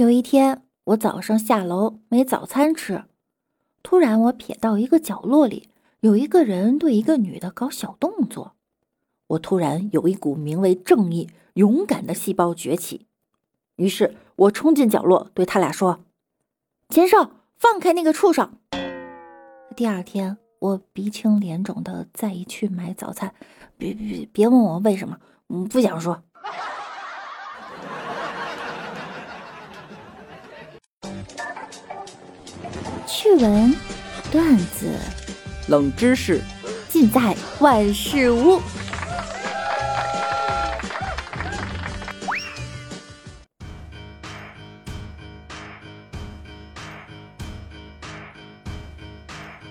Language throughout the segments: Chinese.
有一天，我早上下楼没早餐吃，突然我瞥到一个角落里有一个人对一个女的搞小动作，我突然有一股名为正义、勇敢的细胞崛起，于是我冲进角落对他俩说：“禽兽，放开那个畜生！”第二天，我鼻青脸肿的再一去买早餐，别别别问我为什么，我不想说。趣闻、段子、冷知识，尽在万事屋。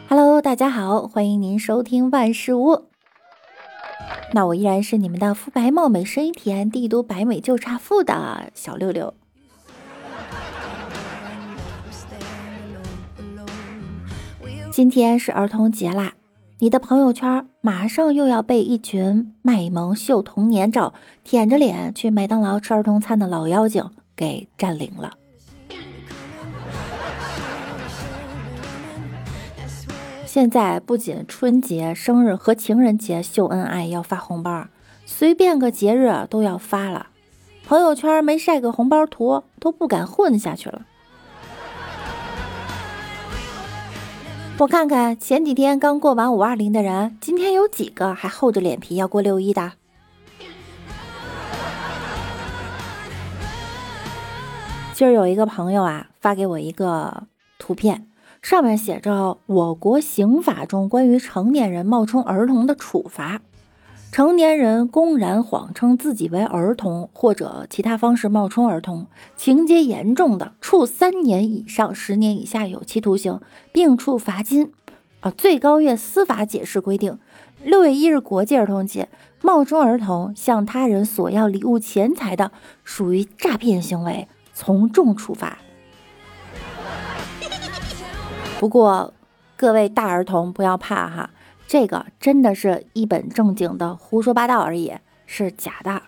Hello，大家好，欢迎您收听万事屋。那我依然是你们的肤白貌美、声音甜、帝都白美就差富的小六六。今天是儿童节啦，你的朋友圈马上又要被一群卖萌秀童年照、舔着脸去麦当劳吃儿童餐的老妖精给占领了。现在不仅春节、生日和情人节秀恩爱要发红包，随便个节日都要发了。朋友圈没晒个红包图都不敢混下去了。我看看前几天刚过完五二零的人，今天有几个还厚着脸皮要过六一的？今儿有一个朋友啊，发给我一个图片，上面写着我国刑法中关于成年人冒充儿童的处罚。成年人公然谎称自己为儿童，或者其他方式冒充儿童，情节严重的，处三年以上十年以下有期徒刑，并处罚金。啊，最高院司法解释规定，六月一日国际儿童节，冒充儿童向他人索要礼物、钱财的，属于诈骗行为，从重处罚。不过，各位大儿童不要怕哈。这个真的是一本正经的胡说八道而已，是假的。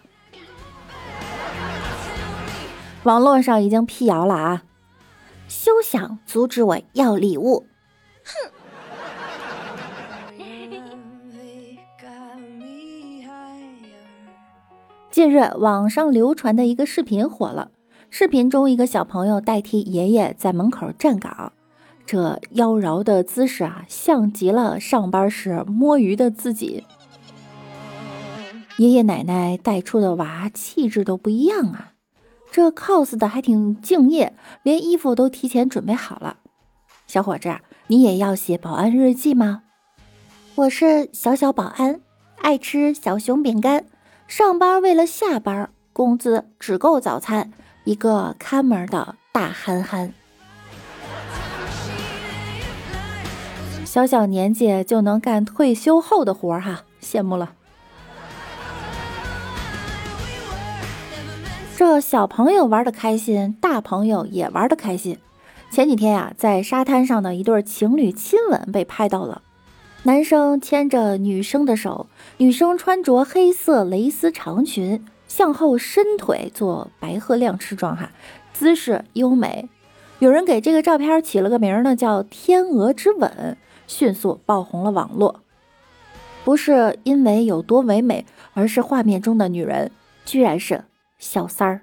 网络上已经辟谣了啊！休想阻止我要礼物！哼！近日，网上流传的一个视频火了。视频中，一个小朋友代替爷爷在门口站岗。这妖娆的姿势啊，像极了上班时摸鱼的自己。爷爷奶奶带出的娃气质都不一样啊，这 cos 的还挺敬业，连衣服都提前准备好了。小伙子，你也要写保安日记吗？我是小小保安，爱吃小熊饼干，上班为了下班，工资只够早餐，一个看门的大憨憨。小小年纪就能干退休后的活儿哈，羡慕了。这小朋友玩的开心，大朋友也玩的开心。前几天呀，在沙滩上的一对情侣亲吻被拍到了，男生牵着女生的手，女生穿着黑色蕾丝长裙，向后伸腿做白鹤亮翅状哈，姿势优美。有人给这个照片起了个名呢，叫“天鹅之吻”。迅速爆红了网络，不是因为有多唯美，而是画面中的女人居然是小三儿。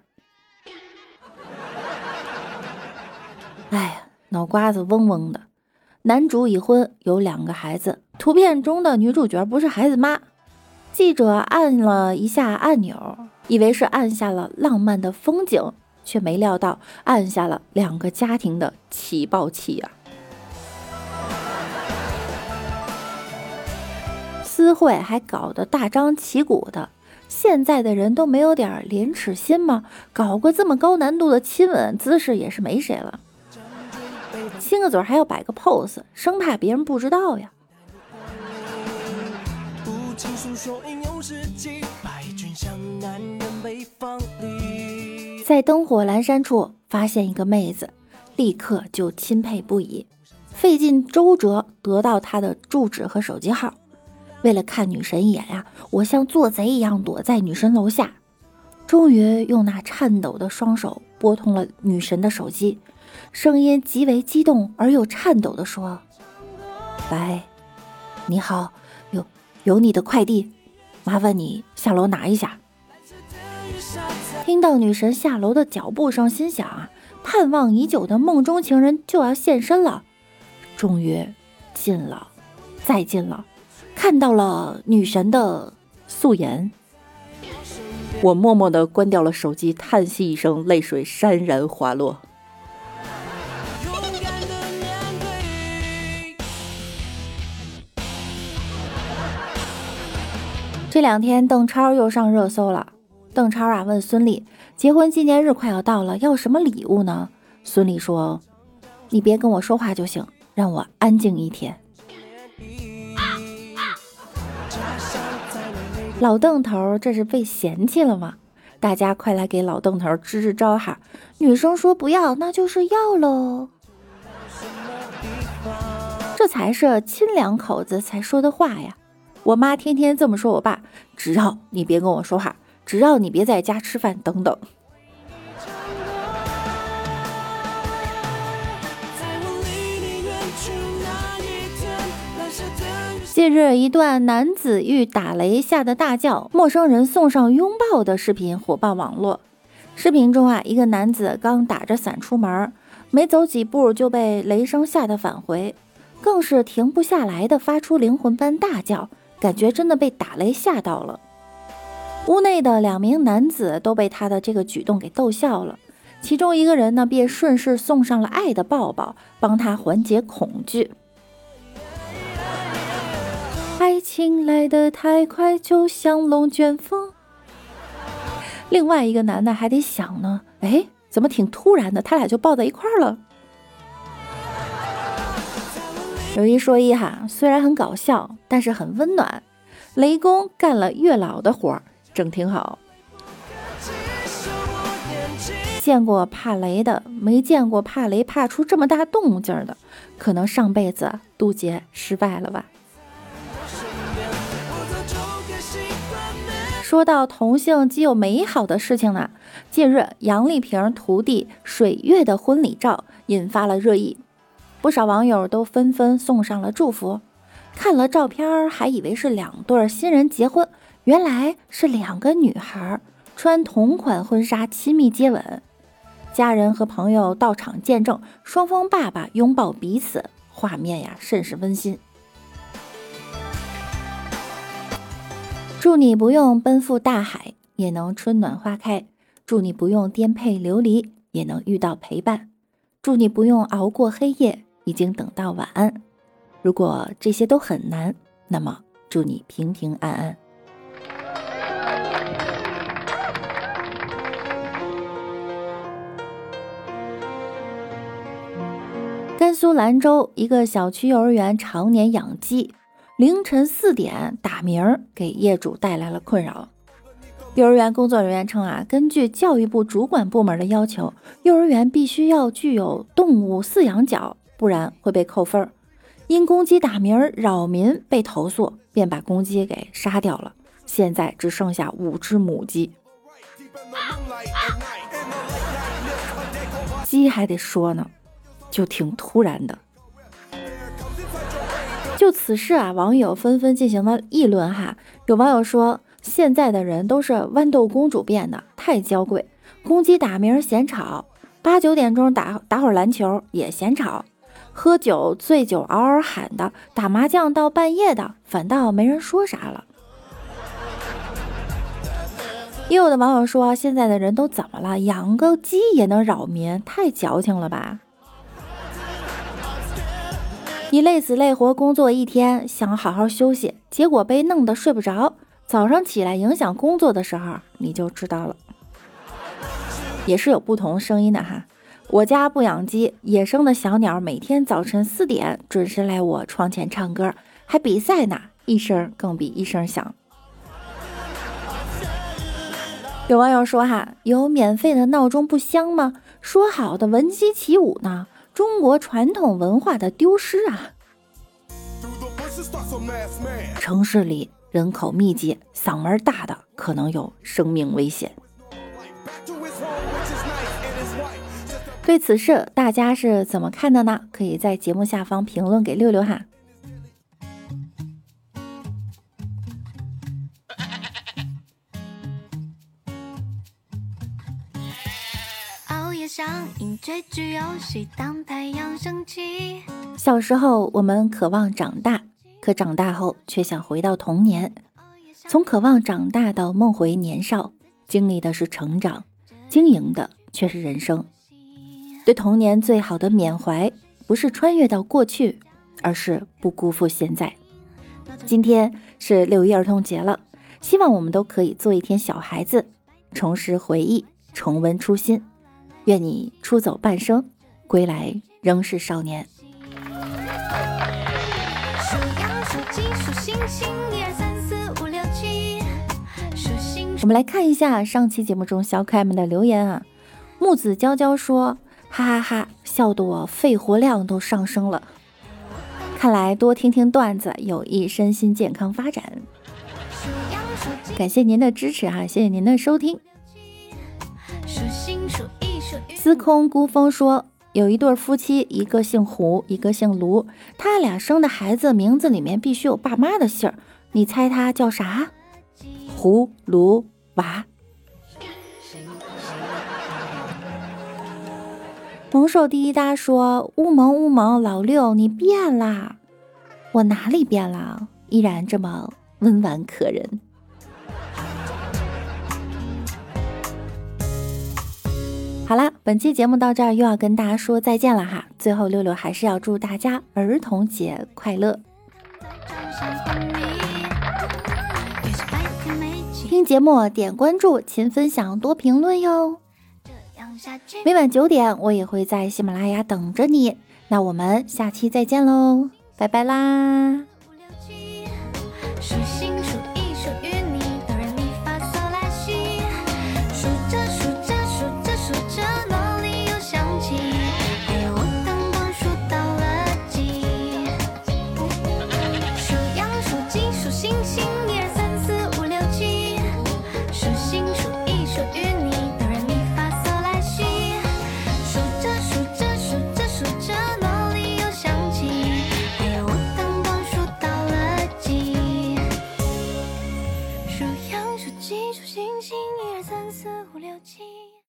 哎呀，脑瓜子嗡嗡的。男主已婚，有两个孩子。图片中的女主角不是孩子妈。记者按了一下按钮，以为是按下了浪漫的风景，却没料到按下了两个家庭的起爆器呀。私会还搞得大张旗鼓的，现在的人都没有点廉耻心吗？搞个这么高难度的亲吻姿势也是没谁了，亲个嘴还要摆个 pose，生怕别人不知道呀。在灯火阑珊处发现一个妹子，立刻就钦佩不已，费尽周折得到她的住址和手机号。为了看女神一眼呀，我像做贼一样躲在女神楼下。终于用那颤抖的双手拨通了女神的手机，声音极为激动而又颤抖地说：“喂，你好，有有你的快递，麻烦你下楼拿一下。”听到女神下楼的脚步声，心想啊，盼望已久的梦中情人就要现身了。终于近了，再近了，看到了女神的素颜。我默默的关掉了手机，叹息一声，泪水潸然滑落。这两天，邓超又上热搜了。邓超啊，问孙俪，结婚纪念日快要到了，要什么礼物呢？孙俪说：“你别跟我说话就行，让我安静一天。”老邓头这是被嫌弃了吗？大家快来给老邓头支支招哈！女生说不要，那就是要喽。这才是亲两口子才说的话呀！我妈天天这么说我爸，只要你别跟我说话，只要你别在家吃饭，等等。近日，一段男子遇打雷吓得大叫，陌生人送上拥抱的视频火爆网络。视频中啊，一个男子刚打着伞出门，没走几步就被雷声吓得返回，更是停不下来的发出灵魂般大叫，感觉真的被打雷吓到了。屋内的两名男子都被他的这个举动给逗笑了，其中一个人呢，便顺势送上了爱的抱抱，帮他缓解恐惧。爱情来得太快，就像龙卷风。另外一个男的还得想呢，哎，怎么挺突然的？他俩就抱在一块儿了。有一说一哈，虽然很搞笑，但是很温暖。雷公干了月老的活儿，整挺好。见过怕雷的，没见过怕雷怕出这么大动静的，可能上辈子渡劫失败了吧。说到同性既有美好的事情呢，近日杨丽萍徒弟水月的婚礼照引发了热议，不少网友都纷纷送上了祝福。看了照片还以为是两对新人结婚，原来是两个女孩穿同款婚纱亲密接吻，家人和朋友到场见证，双方爸爸拥抱彼此，画面呀甚是温馨。祝你不用奔赴大海，也能春暖花开；祝你不用颠沛流离，也能遇到陪伴；祝你不用熬过黑夜，已经等到晚安。如果这些都很难，那么祝你平平安安。甘肃兰州一个小区幼儿园常年养鸡。凌晨四点打鸣儿，给业主带来了困扰。幼儿园工作人员称啊，根据教育部主管部门的要求，幼儿园必须要具有动物饲养角，不然会被扣分儿。因公鸡打鸣扰民被投诉，便把公鸡给杀掉了。现在只剩下五只母鸡。鸡还得说呢，就挺突然的。就此事啊，网友纷纷进行了议论哈。有网友说，现在的人都是豌豆公主变的，太娇贵。公鸡打鸣嫌吵，八九点钟打打会儿篮球也嫌吵，喝酒醉酒嗷嗷喊的，打麻将到半夜的，反倒没人说啥了。也有的网友说，现在的人都怎么了？养个鸡也能扰民，太矫情了吧？你累死累活工作一天，想好好休息，结果被弄得睡不着，早上起来影响工作的时候，你就知道了。也是有不同声音的哈。我家不养鸡，野生的小鸟每天早晨四点准时来我窗前唱歌，还比赛呢，一声更比一声响。有网友说哈，有免费的闹钟不香吗？说好的闻鸡起舞呢？中国传统文化的丢失啊。城市里人口密集嗓门大的可能有生命危险。对此事大家是怎么看的呢？可以在节目下方评论给六六哈。小时候我们渴望长大，可长大后却想回到童年。从渴望长大到梦回年少，经历的是成长，经营的却是人生。对童年最好的缅怀，不是穿越到过去，而是不辜负现在。今天是六一儿童节了，希望我们都可以做一天小孩子，重拾回忆，重温初心。愿你出走半生，归来仍是少年。我们来看一下上期节目中小可爱们的留言啊。木子娇娇说：“哈哈哈，笑得我肺活量都上升了。看来多听听段子有益身心健康发展。感谢您的支持哈，谢谢您的收听。”司空孤峰说：“有一对夫妻，一个姓胡，一个姓卢，他俩生的孩子名字里面必须有爸妈的姓儿。你猜他叫啥？胡卢娃。”蒙兽第一搭说：“乌蒙乌蒙，老六你变啦！我哪里变了？依然这么温婉可人。”好啦，本期节目到这儿又要跟大家说再见了哈。最后，六六还是要祝大家儿童节快乐！听节目点关注，勤分享，多评论哟。每晚九点，我也会在喜马拉雅等着你。那我们下期再见喽，拜拜啦！